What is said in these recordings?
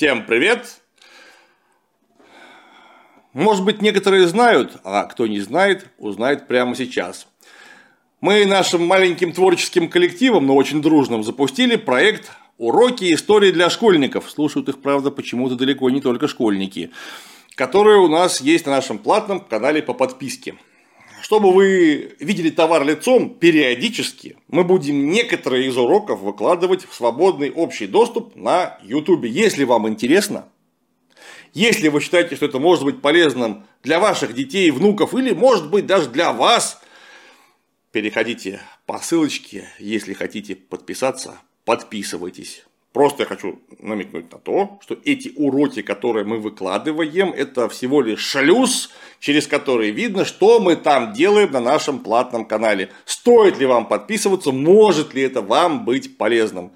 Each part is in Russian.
Всем привет! Может быть, некоторые знают, а кто не знает, узнает прямо сейчас. Мы нашим маленьким творческим коллективом, но очень дружным, запустили проект «Уроки истории для школьников». Слушают их, правда, почему-то далеко не только школьники. Которые у нас есть на нашем платном канале по подписке. Чтобы вы видели товар лицом, периодически мы будем некоторые из уроков выкладывать в свободный общий доступ на YouTube. Если вам интересно, если вы считаете, что это может быть полезным для ваших детей, внуков или может быть даже для вас, переходите по ссылочке, если хотите подписаться, подписывайтесь. Просто я хочу намекнуть на то, что эти уроки, которые мы выкладываем, это всего лишь шлюз, через который видно, что мы там делаем на нашем платном канале. Стоит ли вам подписываться, может ли это вам быть полезным.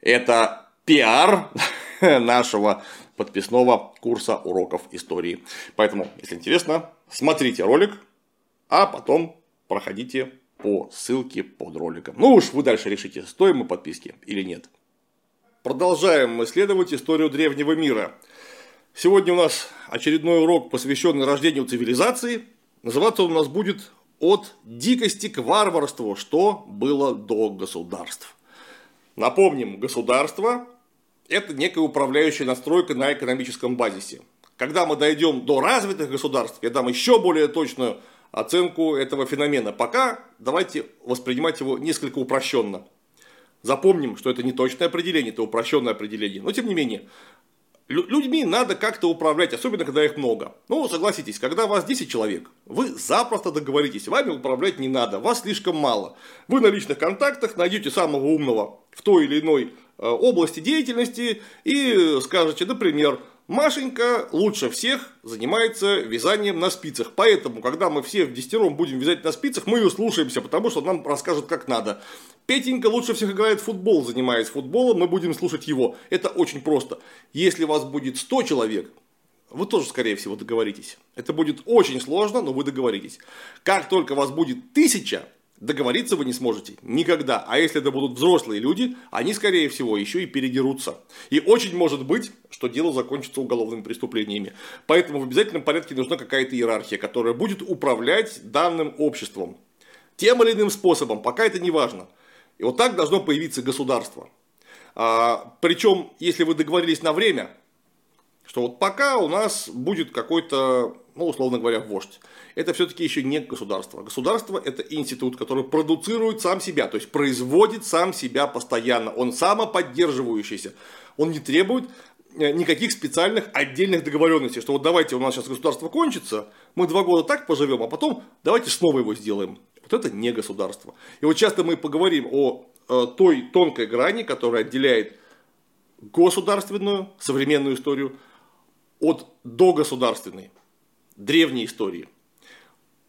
Это пиар нашего подписного курса уроков истории. Поэтому, если интересно, смотрите ролик, а потом проходите по ссылке под роликом. Ну уж вы дальше решите, стоим мы подписки или нет. Продолжаем исследовать историю древнего мира. Сегодня у нас очередной урок, посвященный рождению цивилизации. Называться он у нас будет «От дикости к варварству. Что было до государств». Напомним, государство – это некая управляющая настройка на экономическом базисе. Когда мы дойдем до развитых государств, я дам еще более точную оценку этого феномена. Пока давайте воспринимать его несколько упрощенно – Запомним, что это не точное определение, это упрощенное определение. Но тем не менее, людьми надо как-то управлять, особенно когда их много. Ну, согласитесь, когда вас 10 человек, вы запросто договоритесь, вами управлять не надо, вас слишком мало. Вы на личных контактах найдете самого умного в той или иной э, области деятельности и скажете, например, Машенька лучше всех занимается вязанием на спицах. Поэтому, когда мы все в десятером будем вязать на спицах, мы ее слушаемся, потому что нам расскажут, как надо. Петенька лучше всех играет в футбол, занимаясь футболом, мы будем слушать его. Это очень просто. Если вас будет 100 человек, вы тоже, скорее всего, договоритесь. Это будет очень сложно, но вы договоритесь. Как только вас будет тысяча, Договориться вы не сможете никогда. А если это будут взрослые люди, они, скорее всего, еще и передерутся. И очень может быть, что дело закончится уголовными преступлениями. Поэтому в обязательном порядке нужна какая-то иерархия, которая будет управлять данным обществом. Тем или иным способом, пока это не важно. И вот так должно появиться государство. А, причем, если вы договорились на время, что вот пока у нас будет какой-то, ну, условно говоря, вождь. Это все-таки еще не государство. Государство – это институт, который продуцирует сам себя, то есть производит сам себя постоянно. Он самоподдерживающийся. Он не требует э, никаких специальных отдельных договоренностей, что вот давайте у нас сейчас государство кончится, мы два года так поживем, а потом давайте снова его сделаем. Вот это не государство. И вот часто мы поговорим о э, той тонкой грани, которая отделяет государственную, современную историю от догосударственной, древней истории.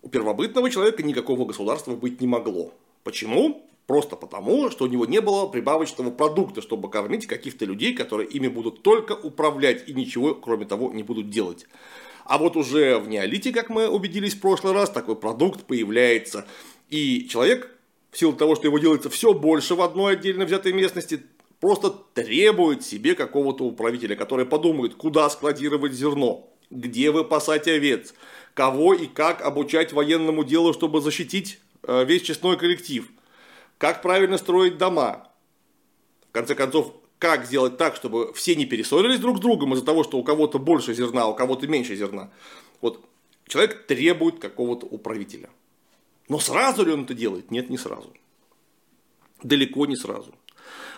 У первобытного человека никакого государства быть не могло. Почему? Просто потому, что у него не было прибавочного продукта, чтобы кормить каких-то людей, которые ими будут только управлять и ничего, кроме того, не будут делать. А вот уже в неолите, как мы убедились в прошлый раз, такой продукт появляется. И человек, в силу того, что его делается все больше в одной отдельно взятой местности, просто требует себе какого-то управителя, который подумает, куда складировать зерно, где выпасать овец, кого и как обучать военному делу, чтобы защитить э, весь честной коллектив, как правильно строить дома. В конце концов, как сделать так, чтобы все не перессорились друг с другом из-за того, что у кого-то больше зерна, а у кого-то меньше зерна. Вот человек требует какого-то управителя. Но сразу ли он это делает? Нет, не сразу. Далеко не сразу.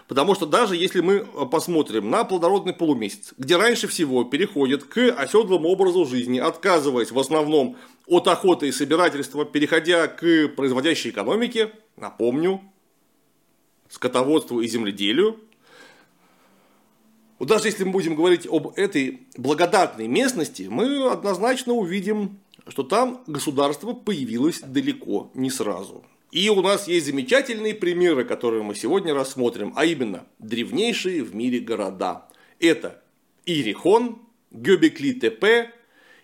Потому что даже если мы э, посмотрим на плодородный полумесяц, где раньше всего переходит к оседлому образу жизни, отказываясь в основном от охоты и собирательства, переходя к производящей экономике, напомню, скотоводству и земледелию, вот даже если мы будем говорить об этой благодатной местности, мы однозначно увидим, что там государство появилось далеко не сразу. И у нас есть замечательные примеры, которые мы сегодня рассмотрим, а именно древнейшие в мире города. Это Иерихон, Гёбекли-Тепе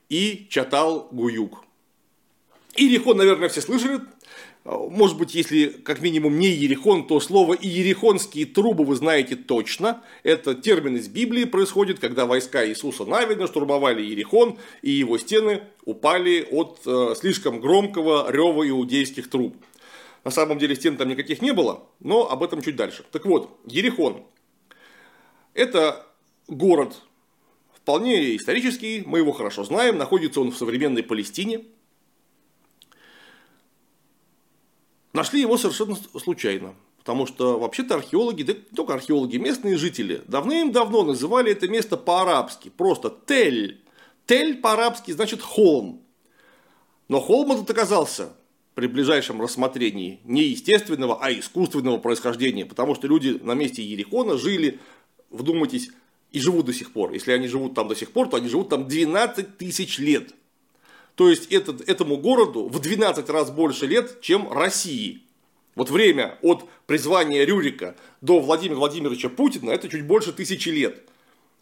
и Чатал-Гуюк. Иерихон, наверное, все слышали. может быть, если как минимум не Ерехон, то слово «иерихонские трубы» вы знаете точно. Это термин из Библии происходит, когда войска Иисуса Навина штурмовали Ерехон, и его стены упали от э, слишком громкого рева иудейских труб. На самом деле стен там никаких не было, но об этом чуть дальше. Так вот, Ерехон. Это город вполне исторический, мы его хорошо знаем, находится он в современной Палестине – Нашли его совершенно случайно. Потому что вообще-то археологи, да не только археологи, местные жители давным-давно называли это место по-арабски. Просто Тель. Тель по-арабски значит холм. Но холм этот оказался при ближайшем рассмотрении не естественного, а искусственного происхождения. Потому что люди на месте Ерихона жили, вдумайтесь, и живут до сих пор. Если они живут там до сих пор, то они живут там 12 тысяч лет. То есть этот, этому городу в 12 раз больше лет, чем России. Вот время от призвания Рюрика до Владимира Владимировича Путина это чуть больше тысячи лет.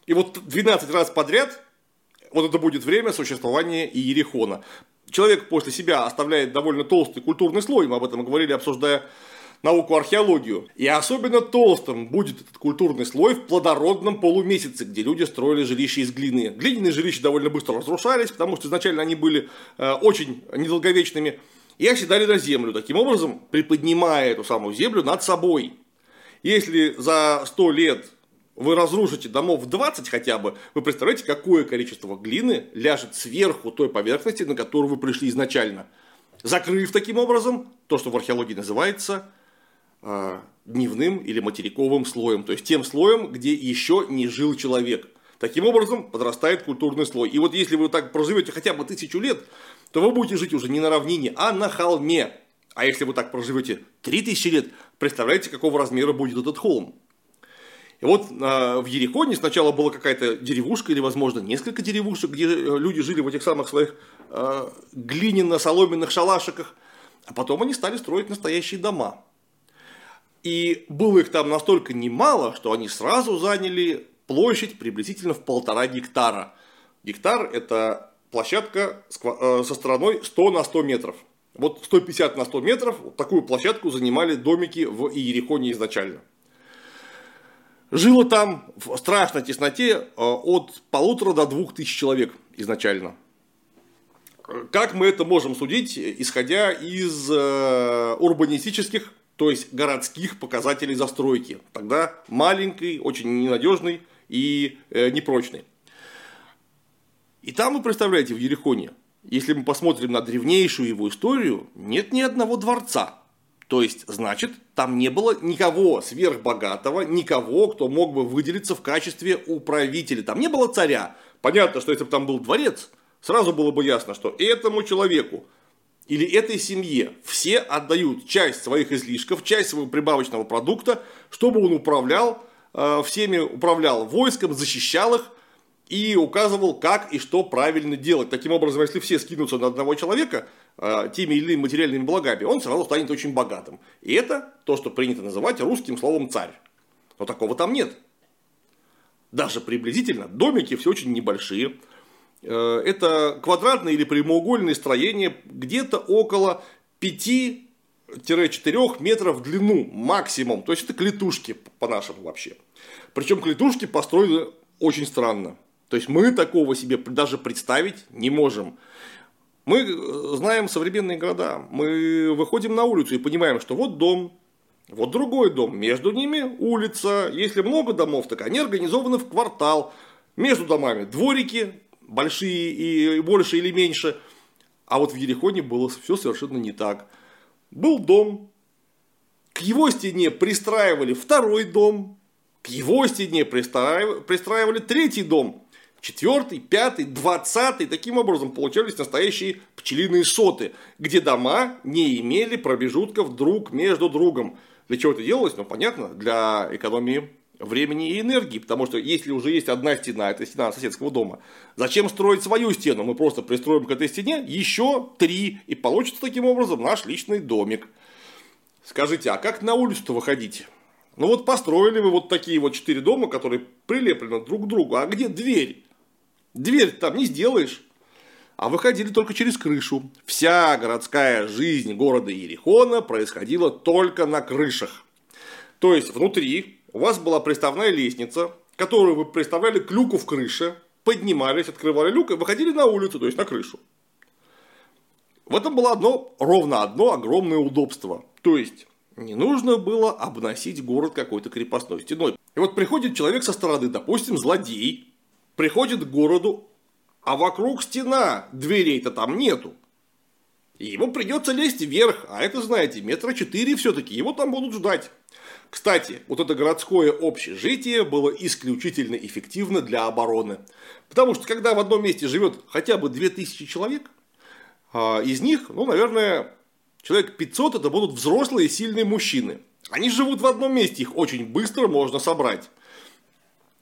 И вот 12 раз подряд вот это будет время существования Иерихона. Человек после себя оставляет довольно толстый культурный слой, мы об этом говорили, обсуждая науку археологию. И особенно толстым будет этот культурный слой в плодородном полумесяце, где люди строили жилища из глины. Глиняные жилища довольно быстро разрушались, потому что изначально они были э, очень недолговечными, и оседали на землю, таким образом приподнимая эту самую землю над собой. Если за 100 лет вы разрушите домов 20 хотя бы, вы представляете, какое количество глины ляжет сверху той поверхности, на которую вы пришли изначально. Закрыв таким образом то, что в археологии называется Э, дневным или материковым слоем, то есть тем слоем, где еще не жил человек. Таким образом подрастает культурный слой. И вот если вы так проживете хотя бы тысячу лет, то вы будете жить уже не на равнине, а на холме. А если вы так проживете 3000 лет, представляете, какого размера будет этот холм. И вот э, в Ерехоне сначала была какая-то деревушка или, возможно, несколько деревушек, где э, люди жили в этих самых своих э, глиняно-соломенных шалашиках, а потом они стали строить настоящие дома. И было их там настолько немало, что они сразу заняли площадь приблизительно в полтора гектара. Гектар – это площадка э, со стороной 100 на 100 метров. Вот 150 на 100 метров вот такую площадку занимали домики в Иерихоне изначально. Жило там в страшной тесноте э, от полутора до двух тысяч человек изначально. Как мы это можем судить, исходя из э, урбанистических то есть городских показателей застройки. Тогда маленький, очень ненадежный и э, непрочный. И там вы представляете, в Ерехоне, если мы посмотрим на древнейшую его историю, нет ни одного дворца. То есть, значит, там не было никого сверхбогатого, никого, кто мог бы выделиться в качестве управителя. Там не было царя. Понятно, что если бы там был дворец, сразу было бы ясно, что этому человеку или этой семье все отдают часть своих излишков, часть своего прибавочного продукта, чтобы он управлял э, всеми, управлял войском, защищал их и указывал, как и что правильно делать. Таким образом, если все скинутся на одного человека теми или иными материальными благами, он сразу станет очень богатым. И это то, что принято называть русским словом царь. Но такого там нет. Даже приблизительно домики все очень небольшие. Э, это квадратное или прямоугольное строение где-то около 5-4 метров в длину максимум. То есть это клетушки по-нашему вообще. Причем клетушки построены очень странно. То есть мы такого себе даже представить не можем. Мы э, знаем современные города. Мы выходим на улицу и понимаем, что вот дом, вот другой дом, между ними улица. Если много домов, так они организованы в квартал. Между домами дворики, большие и больше или меньше. А вот в Ерехоне было все совершенно не так. Был дом, к его стене пристраивали второй дом, к его стене пристраивали, пристраивали третий дом, четвертый, пятый, двадцатый. Таким образом получались настоящие пчелиные соты, где дома не имели промежутков друг между другом. Для чего это делалось? Ну, понятно, для экономии времени и энергии, потому что если уже есть одна стена, это стена соседского дома, зачем строить свою стену? Мы просто пристроим к этой стене еще три, и получится таким образом наш личный домик. Скажите, а как на улицу-то выходить? Ну вот построили вы вот такие вот четыре дома, которые прилеплены друг к другу, а где дверь? Дверь там не сделаешь. а выходили только через крышу. Вся городская жизнь города Ерехона происходила только на крышах. То есть внутри у вас была приставная лестница, которую вы приставляли к люку в крыше, поднимались, открывали люк и выходили на улицу, то есть на крышу. В этом было одно, ровно одно огромное удобство. То есть, не нужно было обносить город какой-то крепостной стеной. И вот приходит человек со стороны, допустим, злодей, приходит к городу, а вокруг стена, дверей-то там нету. И ему придется лезть вверх, а это, знаете, метра четыре все-таки, его там будут ждать. Кстати, вот это городское общежитие было исключительно эффективно для обороны. Потому что когда в одном месте живет хотя бы 2000 человек, а, из них, ну, наверное, человек 500 это будут взрослые сильные мужчины. Они живут в одном месте, их очень быстро можно собрать.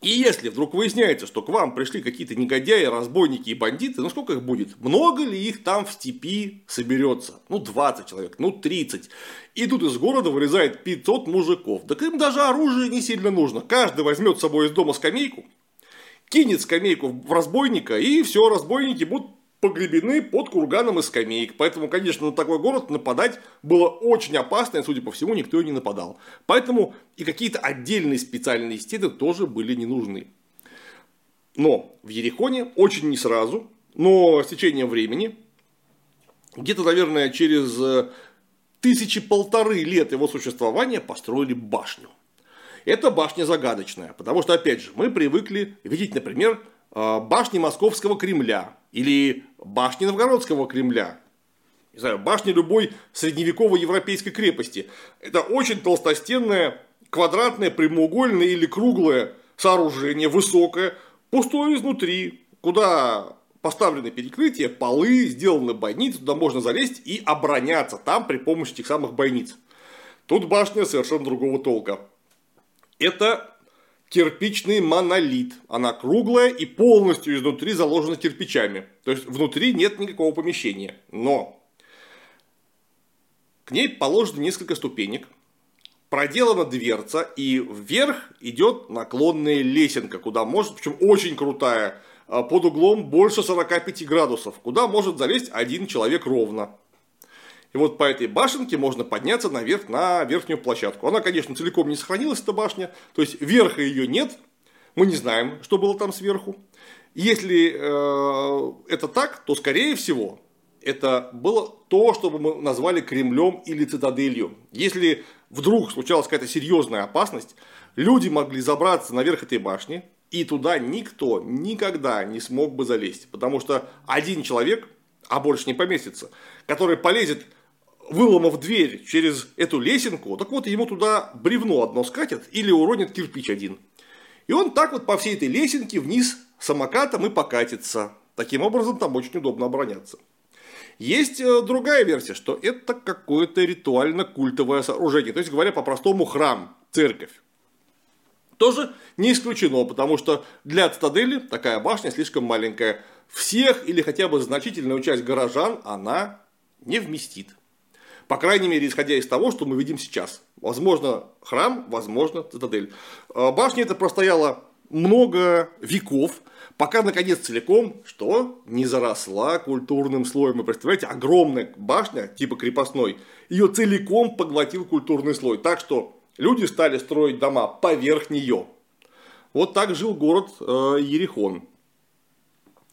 И если вдруг выясняется, что к вам пришли какие-то негодяи, разбойники и бандиты, ну сколько их будет? Много ли их там в степи соберется? Ну 20 человек, ну 30. И тут из города вылезает 500 мужиков. Так им даже оружие не сильно нужно. Каждый возьмет с собой из дома скамейку, кинет скамейку в разбойника, и все, разбойники будут погребены под курганом из скамеек. Поэтому, конечно, на такой город нападать было очень опасно, и, судя по всему, никто и не нападал. Поэтому и какие-то отдельные специальные стены тоже были не нужны. Но в Ерехоне очень не сразу, но с течением времени, где-то, наверное, через э, тысячи полторы лет его существования построили башню. Эта башня загадочная, потому что, опять же, мы привыкли видеть, например, э, башни Московского Кремля, или башни Новгородского Кремля, не знаю, башни любой средневековой европейской крепости. Это очень толстостенное, квадратное, прямоугольное или круглое сооружение, высокое, пустое изнутри, куда поставлены перекрытия, полы, сделаны бойницы, туда можно залезть и обороняться там при помощи этих самых бойниц. Тут башня совершенно другого толка. Это кирпичный монолит. Она круглая и полностью изнутри заложена кирпичами. То есть внутри нет никакого помещения. Но к ней положено несколько ступенек, проделана дверца, и вверх идет наклонная лесенка, куда может, причем очень крутая, а, под углом больше 45 градусов, куда может залезть один человек ровно. И вот по этой башенке можно подняться наверх на верхнюю площадку. Она, конечно, целиком не сохранилась, эта башня. То есть верха ее нет. Мы не знаем, что было там сверху. Если э, это так, то скорее всего это было то, что мы назвали Кремлем или цитаделью. Если вдруг случалась какая-то серьезная опасность, люди могли забраться наверх этой башни, и туда никто никогда не смог бы залезть. Потому что один человек, а больше не поместится, который полезет выломав дверь через эту лесенку, так вот ему туда бревно одно скатят или уронят кирпич один. И он так вот по всей этой лесенке вниз самокатом и покатится. Таким образом там очень удобно обороняться. Есть э, другая версия, что это какое-то ритуально-культовое сооружение. То есть, говоря по-простому, храм, церковь. Тоже не исключено, потому что для цитадели такая башня слишком маленькая. Всех или хотя бы значительную часть горожан она не вместит. По крайней мере, исходя из того, что мы видим сейчас. Возможно, храм, возможно, цитадель. А, башня эта простояла много веков, пока, наконец, целиком, что не заросла культурным слоем. Вы представляете, огромная башня, типа крепостной, ее целиком поглотил культурный слой. Так что люди стали строить дома поверх нее. Вот так жил город э, Ерехон.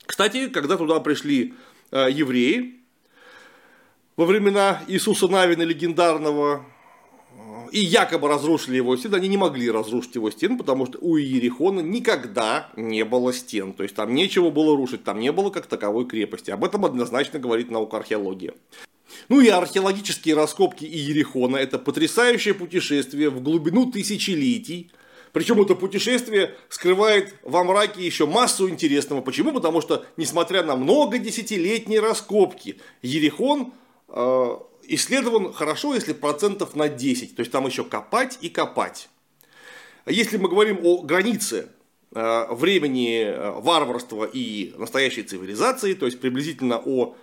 Кстати, когда туда пришли э, евреи, во времена Иисуса Навина легендарного и якобы разрушили его стены, они не могли разрушить его стены, потому что у Иерихона никогда не было стен. То есть там нечего было рушить, там не было как таковой крепости. Об этом однозначно говорит наука археология. Ну и археологические раскопки Иерихона – это потрясающее путешествие в глубину тысячелетий. Причем это путешествие скрывает во мраке еще массу интересного. Почему? Потому что, несмотря на много десятилетние раскопки, Ерихон Э, исследован хорошо, если процентов на 10. То есть там еще копать и копать. Если мы говорим о границе э, времени э, варварства и настоящей цивилизации, то есть приблизительно о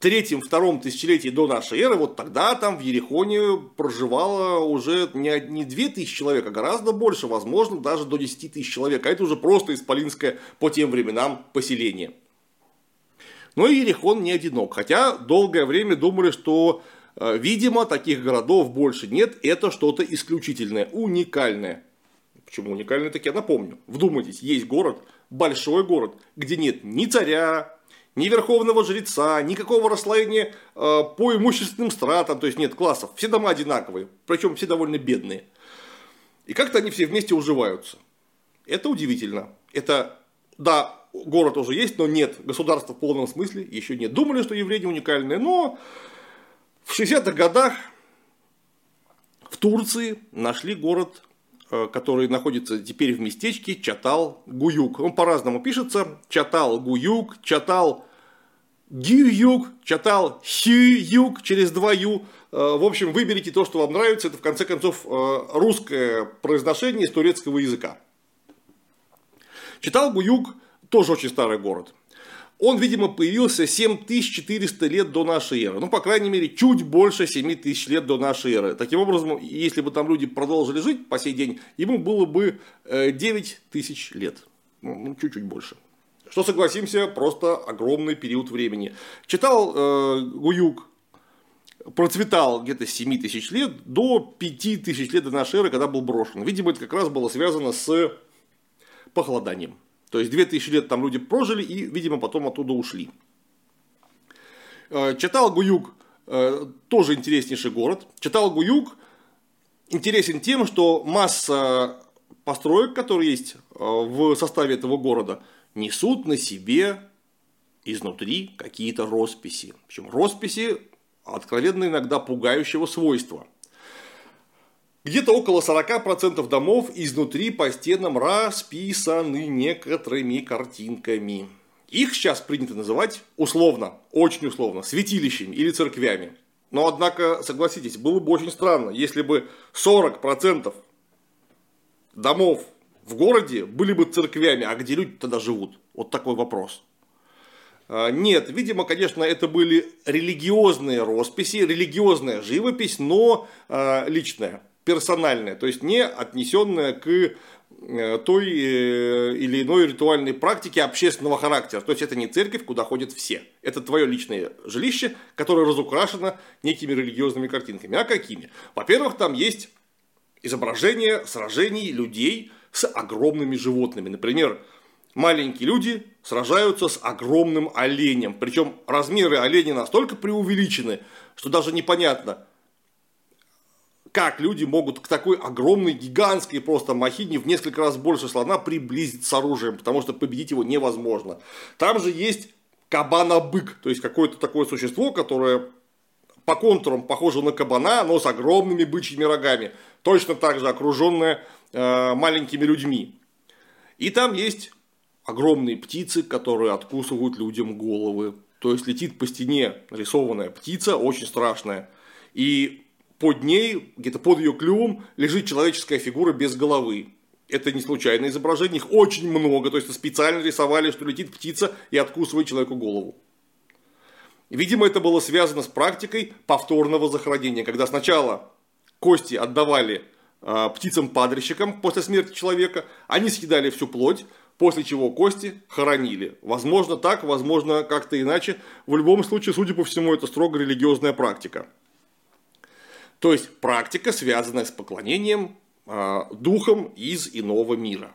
третьем-втором тысячелетии до нашей эры, вот тогда там в Ерехоне проживало уже не, не 2000 человек, а гораздо больше, возможно, даже до 10 тысяч человек. А это уже просто исполинское по тем временам поселение. Но Ерехон не одинок, хотя долгое время думали, что, э, видимо, таких городов больше нет, это что-то исключительное, уникальное. Почему уникальное, так я напомню. Вдумайтесь, есть город, большой город, где нет ни царя, ни верховного жреца, никакого расслоения э, по имущественным стратам, то есть нет классов, все дома одинаковые, причем все довольно бедные. И как-то они все вместе уживаются. Это удивительно. Это, да, город уже есть, но нет государства в полном смысле, еще нет. Думали, что евреи уникальные, но в 60-х годах в Турции нашли город Э, который находится теперь в местечке Чатал-Гуюк. Он по-разному пишется. Чатал-Гуюк, Чатал Гююк, Чатал Хююк через два Ю. Э, в общем, выберите то, что вам нравится. Это, в конце концов, э, русское произношение из турецкого языка. Чатал-Гуюк тоже очень старый город. Он, видимо, появился 7400 лет до нашей эры. Ну, по крайней мере, чуть больше 7000 лет до нашей эры. Таким образом, если бы там люди продолжили жить по сей день, ему было бы 9000 э, лет. Ну, ну, чуть-чуть больше. Что, согласимся, просто огромный период времени. Читал э, Гуюк, процветал где-то с 7 тысяч лет до 5 тысяч лет до нашей эры, когда был брошен. Видимо, это как раз было связано с похолоданием. То есть 2000 лет там люди прожили и, видимо, потом оттуда ушли. Э, Читал Гуюк э, тоже интереснейший город. Читал Гуюк интересен тем, что масса построек, которые есть э, в составе этого города, несут на себе изнутри какие-то росписи. Причем росписи откровенно иногда пугающего свойства – где-то около 40% домов изнутри по стенам расписаны некоторыми картинками. Их сейчас принято называть условно, очень условно, святилищами или церквями. Но, однако, согласитесь, было бы очень странно, если бы 40% домов в городе были бы церквями, а где люди тогда живут? Вот такой вопрос. А, нет, видимо, конечно, это были религиозные росписи, религиозная живопись, но а, личная персональное, то есть не отнесенное к э, той э, или иной ритуальной практике общественного характера. То есть это не церковь, куда ходят все. Это твое личное жилище, которое разукрашено некими религиозными картинками. А какими? Во-первых, там есть изображения сражений людей с огромными животными. Например, маленькие люди сражаются с огромным оленем. Причем размеры оленя настолько преувеличены, что даже непонятно, как люди могут к такой огромной, гигантской просто махине в несколько раз больше слона приблизиться с оружием, потому что победить его невозможно. Там же есть кабана-бык, то есть какое-то такое существо, которое по контурам похоже на кабана, но с огромными бычьими рогами, точно так же окруженное э, маленькими людьми. И там есть огромные птицы, которые откусывают людям головы. То есть летит по стене нарисованная птица, очень страшная. И под ней, где-то под ее клювом, лежит человеческая фигура без головы. Это не случайное изображение, их очень много, то есть специально рисовали, что летит птица и откусывает человеку голову. Видимо, это было связано с практикой повторного захоронения, когда сначала кости отдавали э, птицам-падальщикам после смерти человека, они съедали всю плоть, после чего кости хоронили. Возможно так, возможно как-то иначе. В любом случае, судя по всему, это строго религиозная практика. То есть практика, связанная с поклонением э, духом из иного мира.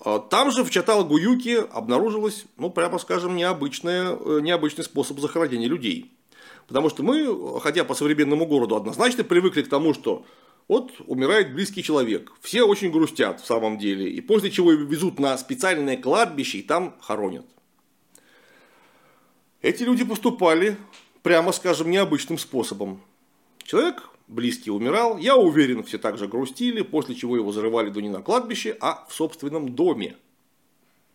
А, там же в Чатал-Гуюке обнаружилось, ну, прямо скажем, необычное, э, необычный способ захоронения людей. Потому что мы, ходя по современному городу, однозначно привыкли к тому, что вот умирает близкий человек, все очень грустят в самом деле, и после чего его везут на специальное кладбище и там хоронят. Эти люди поступали прямо скажем, необычным способом. Человек близкий умирал, я уверен, все так же грустили, после чего его зарывали до не на кладбище, а в собственном доме.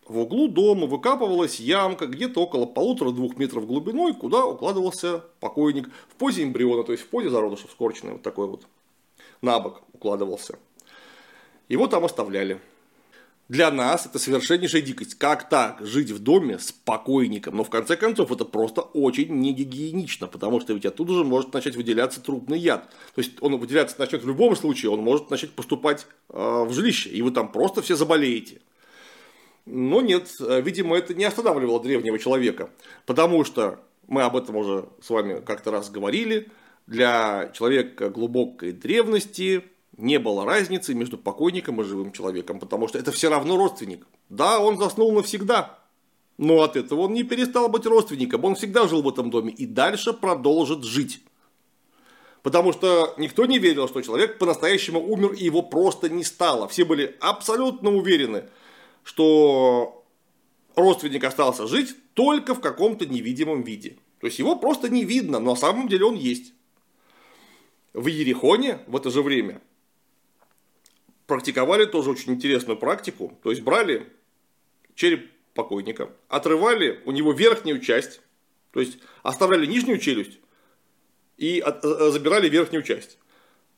В углу дома выкапывалась ямка где-то около полутора-двух метров глубиной, куда укладывался покойник в позе эмбриона, то есть в позе зародыша скорченной, вот такой вот, на бок укладывался. Его там оставляли. Для нас это совершеннейшая дикость. Как так жить в доме с покойником? Но в конце концов это просто очень негигиенично, потому что ведь оттуда же может начать выделяться трупный яд. То есть он выделяться начнет в любом случае, он может начать поступать э, в жилище, и вы там просто все заболеете. Но нет, видимо, это не останавливало древнего человека, потому что мы об этом уже с вами как-то раз говорили, для человека глубокой древности не было разницы между покойником и живым человеком, потому что это все равно родственник. Да, он заснул навсегда, но от этого он не перестал быть родственником, он всегда жил в этом доме и дальше продолжит жить. Потому что никто не верил, что человек по-настоящему умер и его просто не стало. Все были абсолютно уверены, что родственник остался жить только в каком-то невидимом виде. То есть его просто не видно, но на самом деле он есть. В Ерехоне в это же время практиковали тоже очень интересную практику. То есть брали череп покойника, отрывали у него верхнюю часть, то есть оставляли нижнюю челюсть и э, э, забирали верхнюю часть.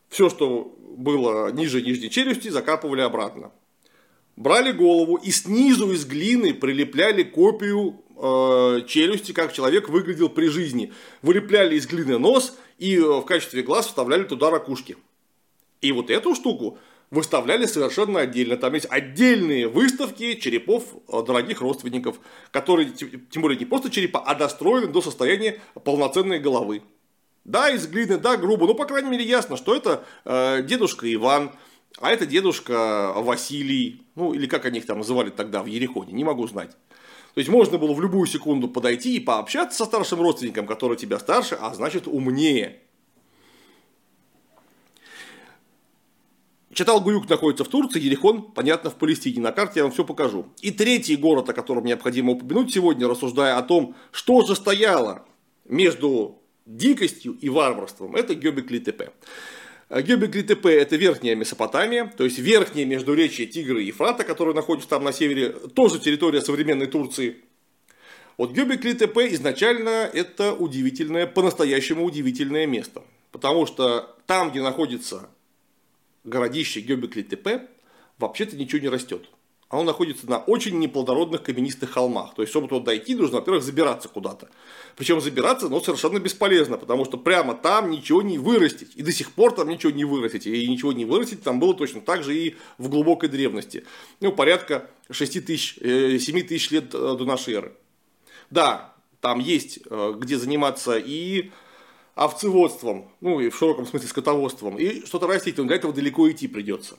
Все, что было ниже нижней челюсти, закапывали обратно. Брали голову и снизу из глины прилепляли копию э, челюсти, как человек выглядел при жизни. Вылепляли из глины нос и э, в качестве глаз вставляли туда ракушки. И вот эту штуку выставляли совершенно отдельно. Там есть отдельные выставки черепов э, дорогих родственников, которые, тем более не просто черепа, а достроены до состояния полноценной головы. Да, из глины, да, грубо, но, по крайней мере, ясно, что это э, дедушка Иван, а это дедушка Василий, ну, или как они их там называли тогда в Ерехоне, не могу знать. То есть можно было в любую секунду подойти и пообщаться со старшим родственником, который тебя старше, а значит умнее. Читал Гуюк находится в Турции, Ерехон, понятно, в Палестине. На карте я вам все покажу. И третий город, о котором необходимо упомянуть сегодня, рассуждая о том, что же стояло между дикостью и варварством, это Гёбек-Литепе. Гёбек-Литепе – это верхняя Месопотамия, то есть верхняя междуречие Тигра и Ефрата, которая находится там на севере, тоже территория современной Турции. Вот Гёбек-Литепе изначально это удивительное, по-настоящему удивительное место. Потому что там, где находится городище Гёбекли-Тепе вообще-то ничего не растет. Оно находится на очень неплодородных каменистых холмах. То есть, чтобы туда дойти, нужно, во-первых, забираться куда-то. Причем забираться, но совершенно бесполезно, потому что прямо там ничего не вырастить. И до сих пор там ничего не вырастить. И ничего не вырастить там было точно так же и в глубокой древности. Ну, порядка 6 тысяч, 7 э, тысяч лет э, до нашей эры. Да, там есть э, где заниматься и овцеводством, ну и в широком смысле скотоводством, и что-то растить, но для этого далеко идти придется.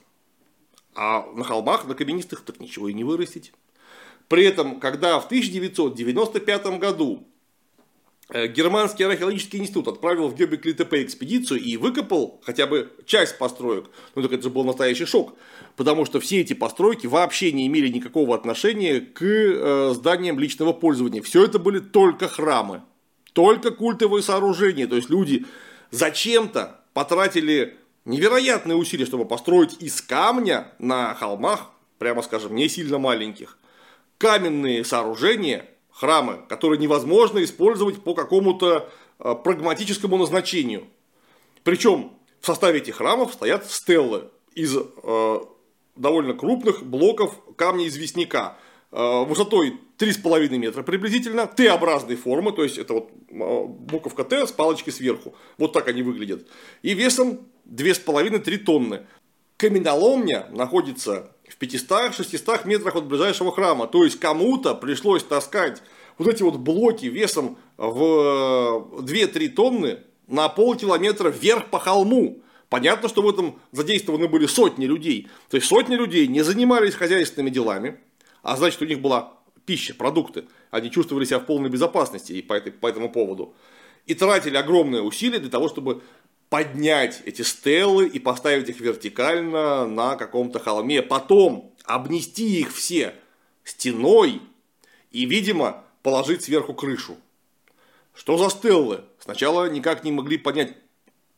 А на холмах, на каменистых, так ничего и не вырастить. При этом, когда в 1995 году э, Германский археологический институт отправил в Гёбек-Литепе экспедицию и выкопал хотя бы часть построек. Ну так это же был настоящий шок, потому что все эти постройки вообще не имели никакого отношения к э, зданиям личного пользования. Все это были только храмы только культовые сооружения. То есть люди зачем-то потратили невероятные усилия, чтобы построить из камня на холмах, прямо скажем, не сильно маленьких, каменные сооружения, храмы, которые невозможно использовать по какому-то э, прагматическому назначению. Причем в составе этих храмов стоят стеллы из э, довольно крупных блоков камня известняка, высотой 3,5 метра приблизительно, Т-образной формы, то есть это вот э, буковка Т с палочкой сверху. Вот так они выглядят. И весом 2,5-3 тонны. Каменоломня находится в 500-600 метрах от ближайшего храма. То есть кому-то пришлось таскать вот эти вот блоки весом в 2-3 тонны на полкилометра вверх по холму. Понятно, что в этом задействованы были сотни людей. То есть сотни людей не занимались хозяйственными делами, а значит у них была пища, продукты. Они чувствовали себя в полной безопасности и по, этой, по этому поводу. И тратили огромные усилия для того, чтобы поднять эти стелы и поставить их вертикально на каком-то холме. Потом обнести их все стеной и, видимо, положить сверху крышу. Что за стеллы? Сначала никак не могли понять,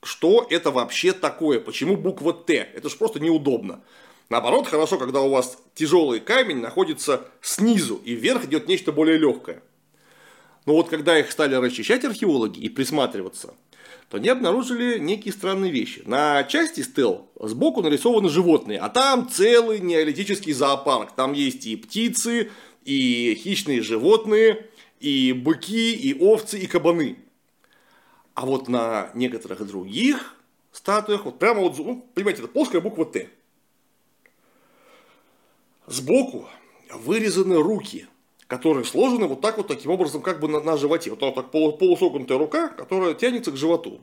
что это вообще такое, почему буква Т. Это же просто неудобно. Наоборот, хорошо, когда у вас тяжелый камень находится снизу, и вверх идет нечто более легкое. Но вот когда их стали расчищать археологи и присматриваться, то они обнаружили некие странные вещи. На части стел сбоку нарисованы животные, а там целый неолитический зоопарк. Там есть и птицы, и хищные животные, и быки, и овцы, и кабаны. А вот на некоторых других статуях, вот прямо вот, ну, понимаете, это плоская буква Т. Сбоку вырезаны руки, которые сложены вот так вот таким образом, как бы на, на животе. Вот так полусогнутая рука, которая тянется к животу.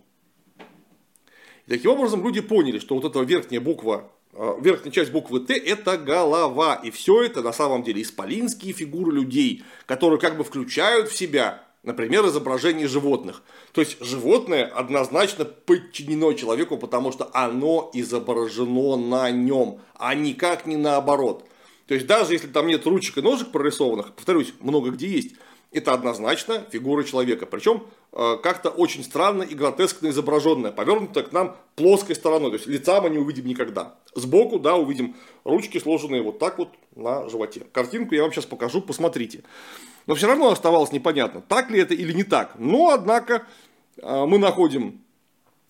И таким образом люди поняли, что вот эта верхняя буква, э, верхняя часть буквы Т это голова. И все это на самом деле исполинские фигуры людей, которые как бы включают в себя Например, изображение животных. То есть животное однозначно подчинено человеку, потому что оно изображено на нем, а никак не наоборот. То есть даже если там нет ручек и ножек прорисованных, повторюсь, много где есть, это однозначно фигура человека. Причем э, как-то очень странно и гротескно изображенная, повернутая к нам плоской стороной. То есть лица мы не увидим никогда. Сбоку, да, увидим ручки сложенные вот так вот на животе. Картинку я вам сейчас покажу, посмотрите. Но все равно оставалось непонятно, так ли это или не так. Но, однако, э, мы находим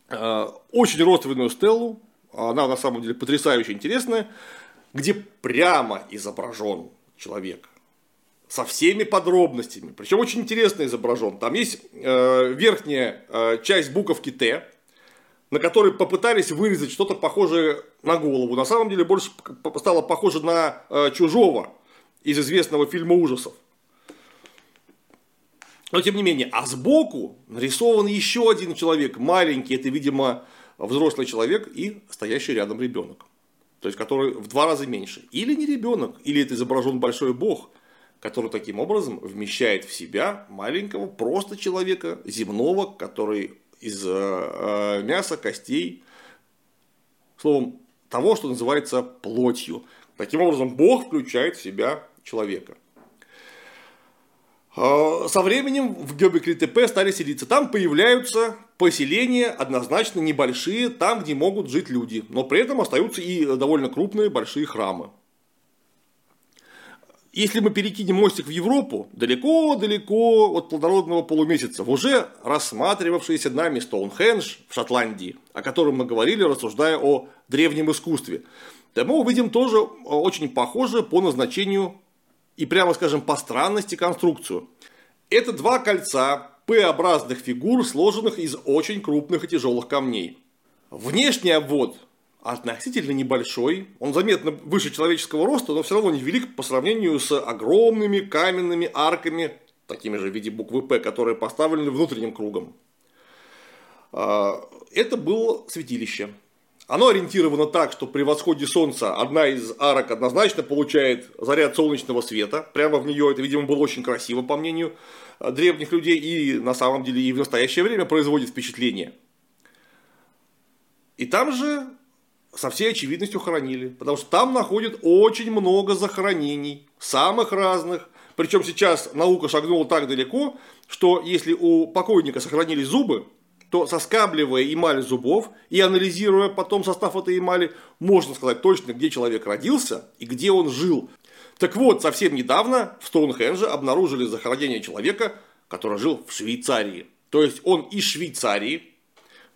э, очень родственную стеллу, она на самом деле потрясающе интересная, где прямо изображен человек со всеми подробностями. Причем очень интересно изображен. Там есть э, верхняя э, часть буковки Т, на которой попытались вырезать что-то похожее на голову. На самом деле больше стало похоже на э, чужого из известного фильма ужасов. Но тем не менее, а сбоку нарисован еще один человек, маленький, это, видимо, взрослый человек и стоящий рядом ребенок. То есть, который в два раза меньше. Или не ребенок, или это изображен большой бог – который таким образом вмещает в себя маленького просто человека земного, который из э, э, мяса, костей, словом, того, что называется плотью. Таким образом, Бог включает в себя человека. Э, со временем в Гёбекли ТП стали селиться. Там появляются поселения однозначно небольшие, там, где могут жить люди. Но при этом остаются и довольно крупные большие храмы. Если мы перекинем мостик в Европу, далеко-далеко от плодородного полумесяца, в уже рассматривавшийся нами Стоунхендж в Шотландии, о котором мы говорили, рассуждая о древнем искусстве, то мы увидим тоже очень похожее по назначению и, прямо скажем, по странности конструкцию. Это два кольца П-образных фигур, сложенных из очень крупных и тяжелых камней. Внешний обвод относительно небольшой. Он заметно выше человеческого роста, но все равно невелик по сравнению с огромными каменными арками, такими же в виде буквы П, которые поставлены внутренним кругом. А, это было святилище. Оно ориентировано так, что при восходе солнца одна из арок однозначно получает заряд солнечного света. Прямо в нее это, видимо, было очень красиво, по мнению древних людей, и на самом деле и в настоящее время производит впечатление. И там же со всей очевидностью хоронили. Потому что там находят очень много захоронений, самых разных. Причем сейчас наука шагнула так далеко, что если у покойника сохранились зубы, то соскабливая эмаль зубов и анализируя потом состав этой эмали, можно сказать точно, где человек родился и где он жил. Так вот, совсем недавно в Стоунхендже обнаружили захоронение человека, который жил в Швейцарии. То есть он из Швейцарии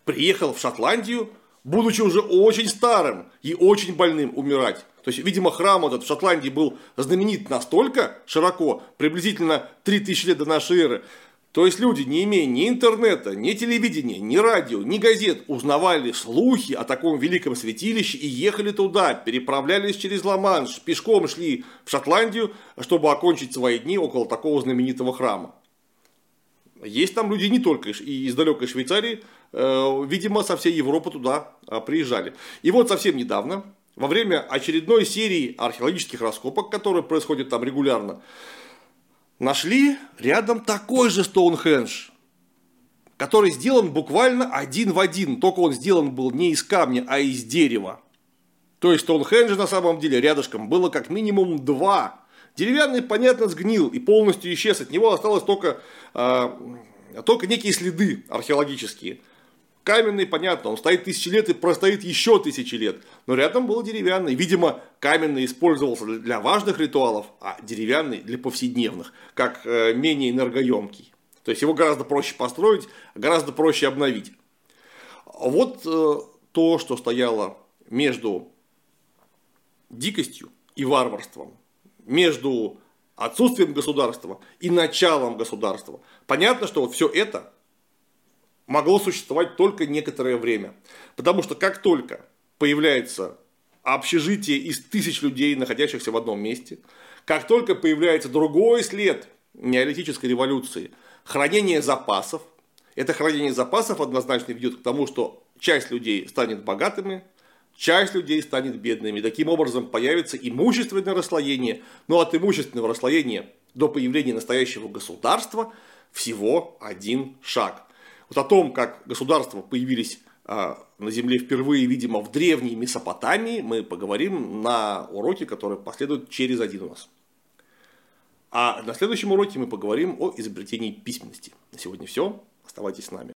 приехал в Шотландию, будучи уже очень старым и очень больным, умирать. То есть, видимо, храм этот в Шотландии был знаменит настолько широко, приблизительно 3000 лет до нашей эры. То есть люди, не имея ни интернета, ни телевидения, ни радио, ни газет, узнавали слухи о таком великом святилище и ехали туда, переправлялись через Ла-Манш, пешком шли в Шотландию, чтобы окончить свои дни около такого знаменитого храма. Есть там люди не только из далекой Швейцарии, э, видимо, со всей Европы туда а, приезжали. И вот совсем недавно, во время очередной серии археологических раскопок, которые происходят там регулярно, нашли рядом такой же Стоунхендж, который сделан буквально один в один, только он сделан был не из камня, а из дерева. То есть Стоунхенджа на самом деле рядышком было как минимум два Деревянный, понятно, сгнил и полностью исчез. От него осталось только, э, только некие следы археологические. Каменный, понятно, он стоит тысячи лет и простоит еще тысячи лет. Но рядом был деревянный. Видимо, каменный использовался для важных ритуалов, а деревянный для повседневных, как э, менее энергоемкий. То есть его гораздо проще построить, гораздо проще обновить. Вот э, то, что стояло между дикостью и варварством между отсутствием государства и началом государства. Понятно, что вот все это могло существовать только некоторое время. Потому что как только появляется общежитие из тысяч людей, находящихся в одном месте. Как только появляется другой след неолитической революции, хранение запасов, это хранение запасов однозначно ведет к тому, что часть людей станет богатыми, часть людей станет бедными. Таким образом появится имущественное расслоение, но от имущественного расслоения до появления настоящего государства всего один шаг. Вот о том, как государства появились а, на Земле впервые, видимо, в древней Месопотамии, мы поговорим на уроке, который последует через один у нас. А на следующем уроке мы поговорим о изобретении письменности. На сегодня все. Оставайтесь с нами.